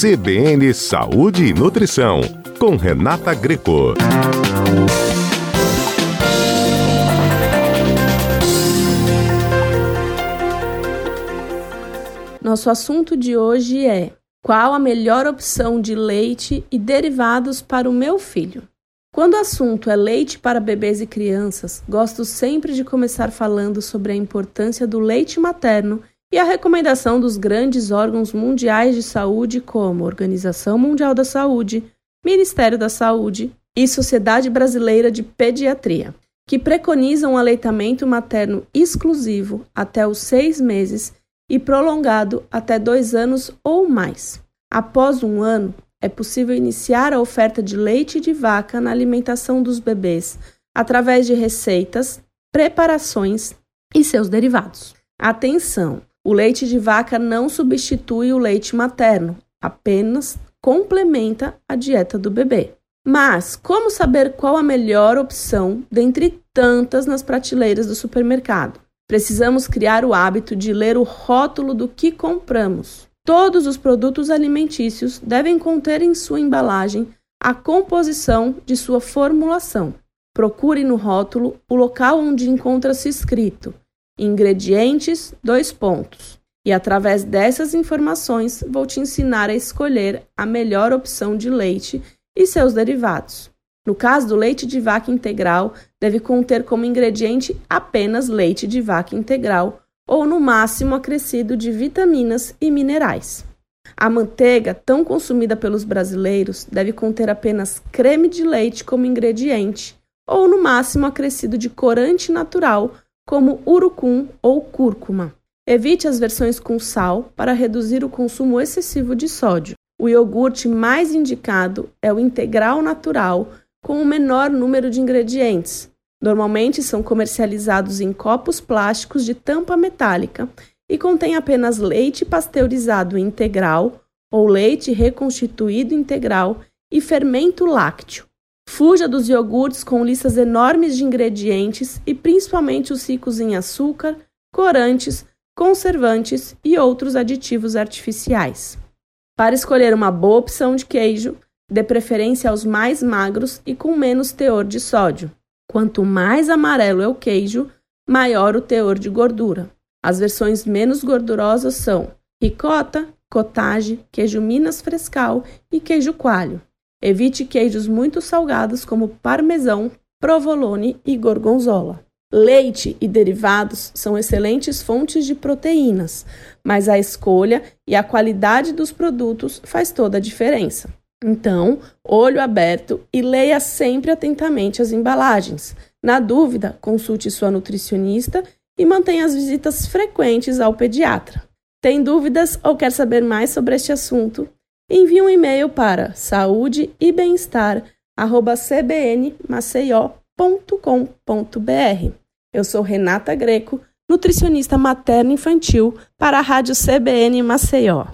CBN Saúde e Nutrição, com Renata Greco. Nosso assunto de hoje é: qual a melhor opção de leite e derivados para o meu filho? Quando o assunto é leite para bebês e crianças, gosto sempre de começar falando sobre a importância do leite materno e a recomendação dos grandes órgãos mundiais de saúde, como Organização Mundial da Saúde, Ministério da Saúde e Sociedade Brasileira de Pediatria, que preconizam um aleitamento materno exclusivo até os seis meses e prolongado até dois anos ou mais. Após um ano, é possível iniciar a oferta de leite de vaca na alimentação dos bebês através de receitas, preparações e seus derivados. Atenção! O leite de vaca não substitui o leite materno, apenas complementa a dieta do bebê. Mas como saber qual a melhor opção dentre tantas nas prateleiras do supermercado? Precisamos criar o hábito de ler o rótulo do que compramos. Todos os produtos alimentícios devem conter em sua embalagem a composição de sua formulação. Procure no rótulo o local onde encontra-se escrito ingredientes, dois pontos. E através dessas informações vou te ensinar a escolher a melhor opção de leite e seus derivados. No caso do leite de vaca integral, deve conter como ingrediente apenas leite de vaca integral ou no máximo acrescido de vitaminas e minerais. A manteiga, tão consumida pelos brasileiros, deve conter apenas creme de leite como ingrediente ou no máximo acrescido de corante natural como urucum ou cúrcuma. Evite as versões com sal para reduzir o consumo excessivo de sódio. O iogurte mais indicado é o integral natural, com o menor número de ingredientes. Normalmente são comercializados em copos plásticos de tampa metálica e contém apenas leite pasteurizado integral ou leite reconstituído integral e fermento lácteo. Fuja dos iogurtes com listas enormes de ingredientes e principalmente os ricos em açúcar, corantes, conservantes e outros aditivos artificiais. Para escolher uma boa opção de queijo, dê preferência aos mais magros e com menos teor de sódio. Quanto mais amarelo é o queijo, maior o teor de gordura. As versões menos gordurosas são ricota, cottage, queijo Minas frescal e queijo coalho. Evite queijos muito salgados como parmesão, provolone e gorgonzola. Leite e derivados são excelentes fontes de proteínas, mas a escolha e a qualidade dos produtos faz toda a diferença. Então, olho aberto e leia sempre atentamente as embalagens. Na dúvida, consulte sua nutricionista e mantenha as visitas frequentes ao pediatra. Tem dúvidas ou quer saber mais sobre este assunto? Envie um e-mail para saúde e bem-estar@cbnmaceió.com.br. Eu sou Renata Greco, nutricionista materno infantil para a Rádio CBN Maceió.